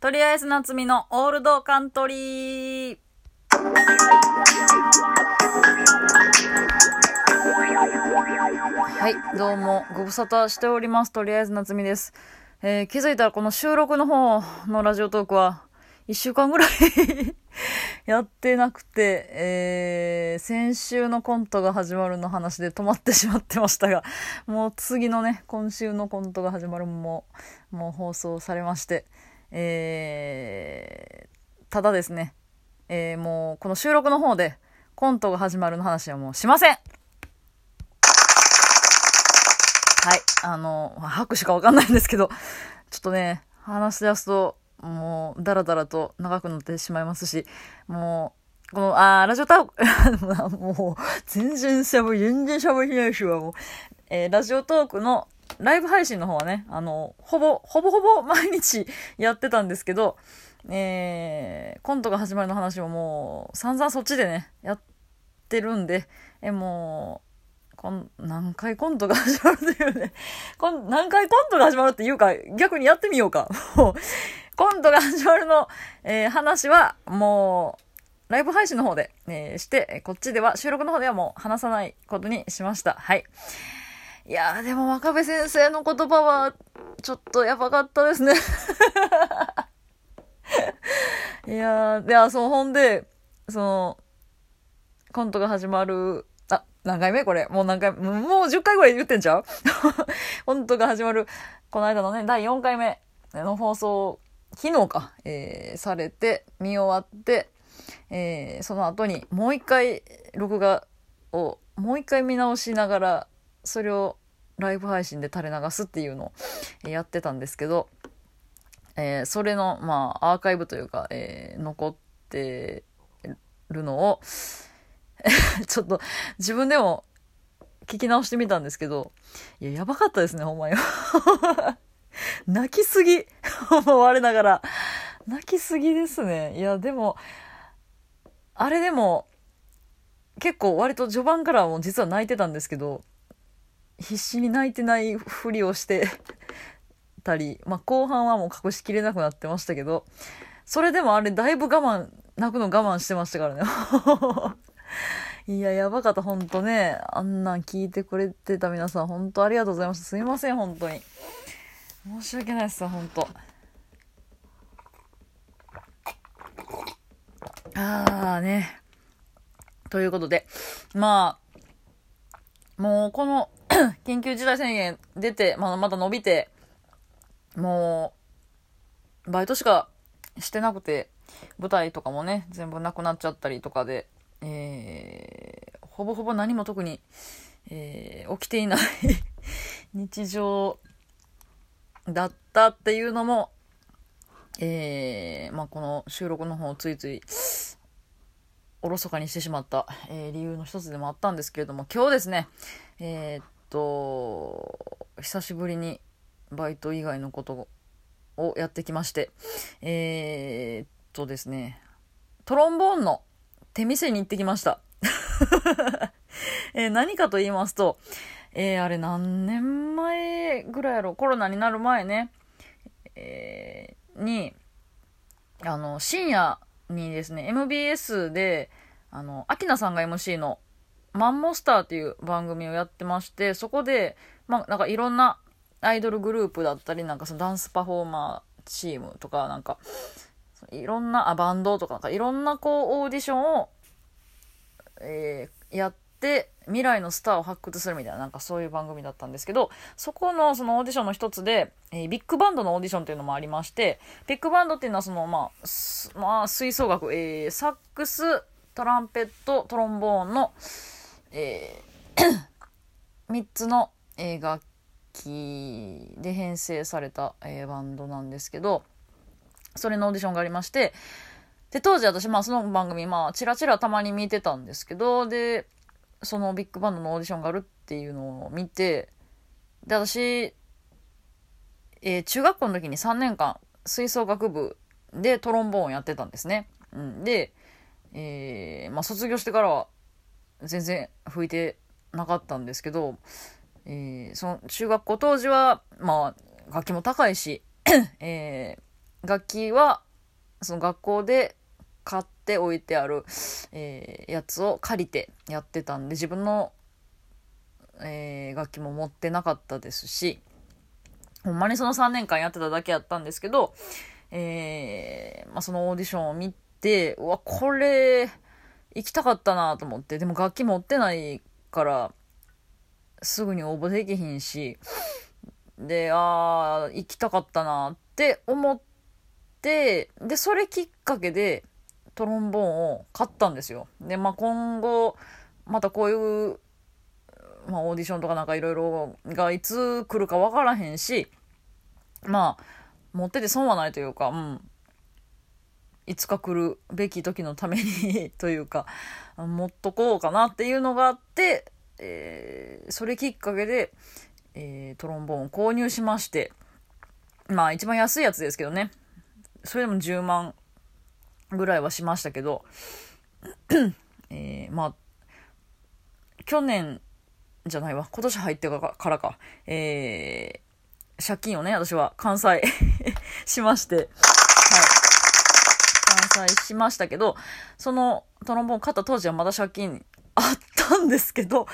とりあえず夏美のオールドカントリー。はい、どうも、ご無沙汰しております。とりあえず夏美です。えー気づいたらこの収録の方のラジオトークは、一週間ぐらい やってなくて、えー先週のコントが始まるの話で止まってしまってましたが、もう次のね、今週のコントが始まるも、もう放送されまして、えーただですね、えーもうこの収録の方でコントが始まるの話はもうしませんはい。あの、拍手かわかんないんですけど、ちょっとね、話し出すと、もう、だらだらと長くなってしまいますし、もう、この、あー、ラジオターク、もう、全然しゃべ、全然しゃべりないしは、もう、えーラジオトークのライブ配信の方はね、あの、ほぼ、ほぼほぼ毎日 やってたんですけど、えーコントが始まるの話ももう、散々そっちでね、やってるんで、え、もう、こん何回コントが始まるというね。こん何回コントが始まるっていうか、逆にやってみようか。もう、コントが始まるの、えー話は、もう、ライブ配信の方で、えーして、こっちでは、収録の方ではもう話さないことにしました。はい。いやー、でも、若部先生の言葉は、ちょっとやばかったですね。いやー、で、あ、そう、ほんで、その、コントが始まる、あ、何回目？これ。もう何回、もうもう10回ぐらい言ってんちゃう？コントが始まる、この間のね、第4回目の放送、昨日か、えーされて、見終わって、えーその後にもう一回、録画を、もう一回見直しながら、それをライブ配信で垂れ流すっていうのをやってたんですけど、えーそれの、まあ、アーカイブというか、えー残ってるのを、ちょっと自分でも聞き直してみたんですけど、いや、やばかったですね、ほんまに。泣きすぎ。我ながら。泣きすぎですね。いや、でも、あれでも、結構割と序盤からも実は泣いてたんですけど、必死に泣いてないふりをしてたり、まあ、後半はもう隠しきれなくなってましたけど、それでもあれだいぶ我慢、泣くの我慢してましたからね。いや、やばかった、ほんとね。あんなん聞いてくれてた皆さん、本当ありがとうございました。すいません、本当に。申し訳ないです、本当あーね。ということで、まあ、もうこの 緊急事態宣言出て、まだまだ伸びて、もう、バイトしかしてなくて、舞台とかもね、全部なくなっちゃったりとかで、えー、ほぼほぼ何も特に、えー起きていない 日常だったっていうのも、えーまあ、この収録の方をついついおろそかにしてしまった、えー理由の一つでもあったんですけれども今日ですねえーっと久しぶりにバイト以外のことをやってきましてえーっとですねトロンボーンの手店に行ってきました、えー何かと言いますと、えーあれ何年前ぐらいやろ？コロナになる前ね、えーにあの深夜にですね MBS であのアキナさんが MC の「マンモスター」っていう番組をやってましてそこでまあなんかいろんなアイドルグループだったりなんかそのダンスパフォーマーチームとかなんかいろんなあバンドとかなんかいろんなこうオーディションを、えーやって未来のスターを発掘するみたいななんかそういう番組だったんですけどそこのそのオーディションの一つで、えービッグバンドのオーディションっていうのもありましてビッグバンドっていうのはそのまあ、まあ、吹奏楽、えーサックストランペットトロンボーンの、え3 つの、えー楽器で編成された、えーバンドなんですけどそれのオーディションがありましてで当時私まあその番組まあチラチラたまに見てたんですけどでそのビッグバンドのオーディションがあるっていうのを見てで私、えー中学校の時に3年間吹奏楽部でトロンボーンやってたんですね。うん、で、えーまあ、卒業してからは全然吹いてなかったんですけど、えーその中学校当時は、まあ、楽器も高いし、えー楽器はその学校で買って置いてある、えー、やつを借りてやってたんで自分の、えー、楽器も持ってなかったですしほんまにその3年間やってただけやったんですけど、えーまあ、そのオーディションを見てうわこれ行きたかったなと思って。でも楽器持ってないからすぐに応募できひんし。でああ行きたかったなって思ってでそれきっかけでトロンボーンを買ったんですよ。でまあ今後またこういうまあ、オーディションとかなんかいろいろがいつ来るか分からへんしまあ持ってて損はないというか、うん、いつか来るべき時のためにというか 持っとこうかなっていうのがあって、えー、それきっかけで、えー、トロンボーンを購入しましてまあ一番安いやつですけどねそれでも10万ぐらいはしましたけど、えー、まあ去年じゃないわ。今年入ってからか。えー、借金をね、私は完済 しまして、はい。完済しましたけど、そのトロンボーン買った当時はまだ借金あったんですけど、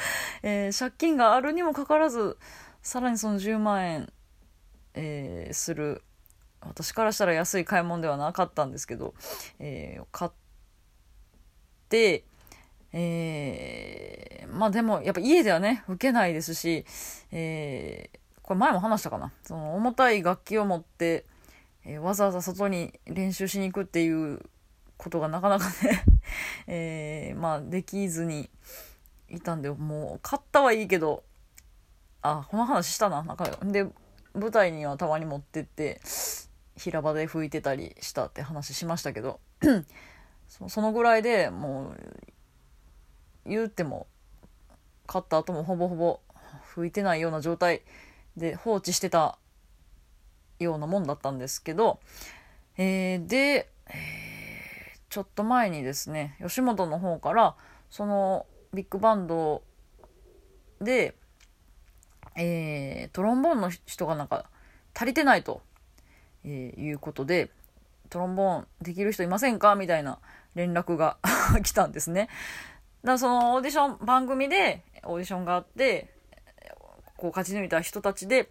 えー、借金があるにもかかわらず、さらにその10万円、えー、する、私からしたら安い買い物ではなかったんですけど、えー、買って、えー、まあでもやっぱ家ではね受けないですし、えー、これ前も話したかなその重たい楽器を持って、えー、わざわざ外に練習しに行くっていうことがなかなかね えー、まあできずにいたんでもう買ったはいいけどあこの話したななんかで舞台にはたまに持ってって平場で吹いてたりしたって話しましたけど そのぐらいでもう言うても買った後もほぼほぼ拭いてないような状態で放置してたようなもんだったんですけど、えー、で、えー、ちょっと前にですね吉本の方からそのビッグバンドで、えー、トロンボーンの人がなんか足りてないと、えー、いうことでトロンボーンできる人いませんか？みたいな連絡が 来たんですね。だそのオーディション、番組でオーディションがあって、こう勝ち抜いた人たちで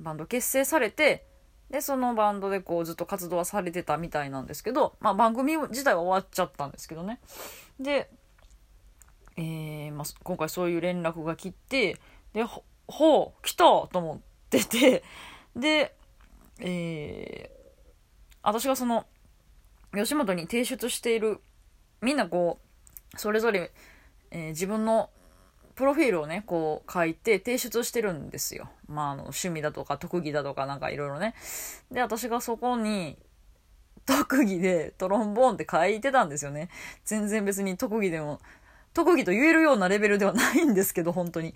バンド結成されて、で、そのバンドでこうずっと活動はされてたみたいなんですけど、まあ番組自体は終わっちゃったんですけどね。で、えー、まあ、今回そういう連絡が来て、で、ほ、ほう、来たと思ってて、で、えー、私がその、吉本に提出している、みんなこう、それぞれ、えー、自分のプロフィールをね、こう書いて提出してるんですよ。まあ、あの、趣味だとか特技だとかなんかいろいろね。で、私がそこに、特技でトロンボーンって書いてたんですよね。全然別に特技でも、特技と言えるようなレベルではないんですけど、本当に。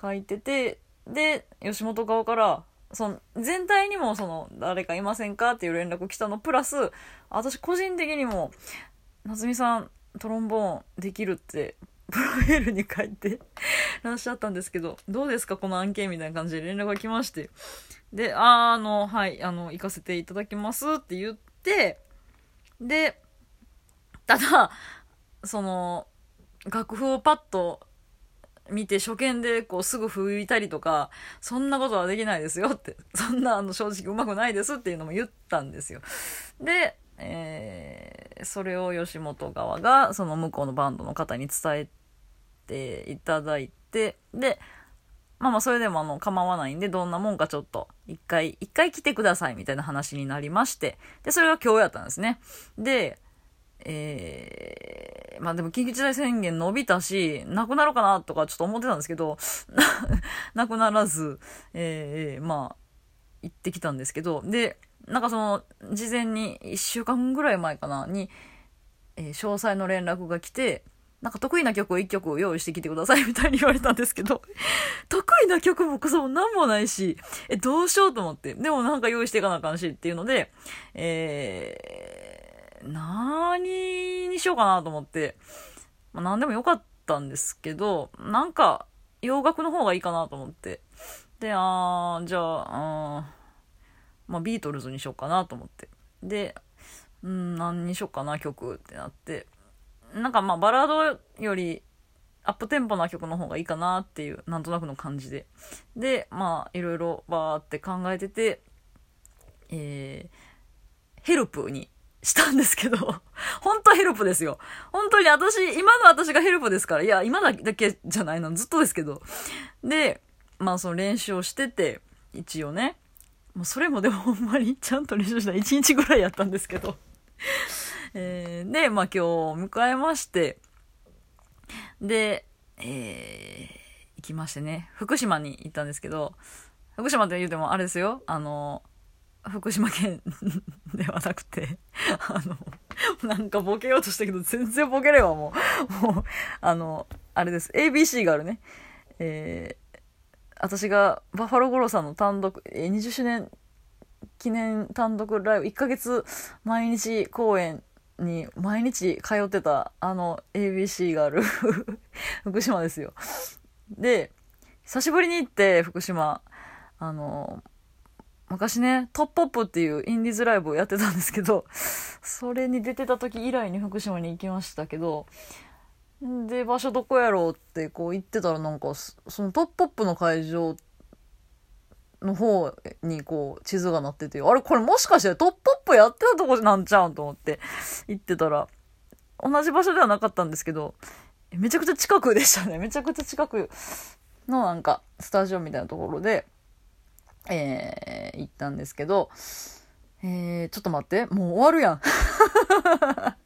書いてて、で、吉本側から、その、全体にもその、誰かいませんかっていう連絡来たの、プラス、私個人的にも、夏美さん、トロンボーンできるってプロフィールに書いてらっしゃったんですけど、どうですかこの案件みたいな感じで連絡が来まして。で、あ、あの、はい、あの、行かせていただきますって言って、で、ただ、その、楽譜をパッと見て初見でこうすぐ吹いたりとか、そんなことはできないですよって、そんなあの正直うまくないですっていうのも言ったんですよ。で、えー、それを吉本側がその向こうのバンドの方に伝えていただいてでまあまあそれでもあの構わないんでどんなもんかちょっと一回一回来てくださいみたいな話になりましてでそれが今日やったんですね。でえー、まあでも緊急事態宣言伸びたし、なくなるかなとかちょっと思ってたんですけど、なくならず、えー、まあ、行ってきたんですけど、で、なんかその、事前に1週間ぐらい前かな、に、えー、詳細の連絡が来て、なんか得意な曲を1曲用意してきてくださいみたいに言われたんですけど、得意な曲もクソも何もないし、え、どうしようと思って。でもなんか用意していかなあかんしっていうので、えー、何にしようかなと思って、まあ、何でもよかったんですけど、なんか洋楽の方がいいかなと思って。で、あー、じゃあ、あまあ、ビートルズにしようかなと思って。で、うん、何にしよっかな、曲ってなって。なんかまあ、バラードより、アップテンポな曲の方がいいかなっていう、なんとなくの感じで。で、まあ、いろいろバーって考えてて、えー、ヘルプにしたんですけど、本当ヘルプですよ。本当に私、今の私がヘルプですから、いや、今だけじゃないの、ずっとですけど。で、まあその練習をしてて、一応ね。もうそれもでもほんまにちゃんと練習した1日ぐらいやったんですけど。えー、で、まあ今日迎えまして、で、えー、行きましてね、福島に行ったんですけど、福島って言うてもあれですよ、あの、福島県 ではなくて、あの、なんかボケようとしたけど、全然ボケればもう、もう、あの、あれです。ABC があるね。えー、私がバッファローゴロさんの単独、えー、20周年記念単独ライブ、1ヶ月毎日公演に毎日通ってた、あの ABC がある 福島ですよ。で、久しぶりに行って、福島、あの、昔ね、トップアップっていうインディーズライブをやってたんですけど、それに出てた時以来に福島に行きましたけど、で、場所どこやろうってこう言ってたらなんか、そのトップアップの会場っての方にこう地図がなってて、あれこれもしかしてトップアップやってたとこなんちゃうんと思って行ってたら、同じ場所ではなかったんですけど、めちゃくちゃ近くでしたね。めちゃくちゃ近くのなんかスタジオみたいなところで、えー、行ったんですけど、えー、ちょっと待って、もう終わるやん。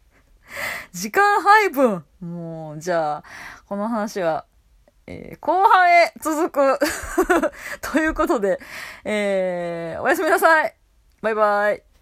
時間配分もう、じゃあ、この話は、えー、後半へ続く。ということで、えー、おやすみなさい。バイバイ。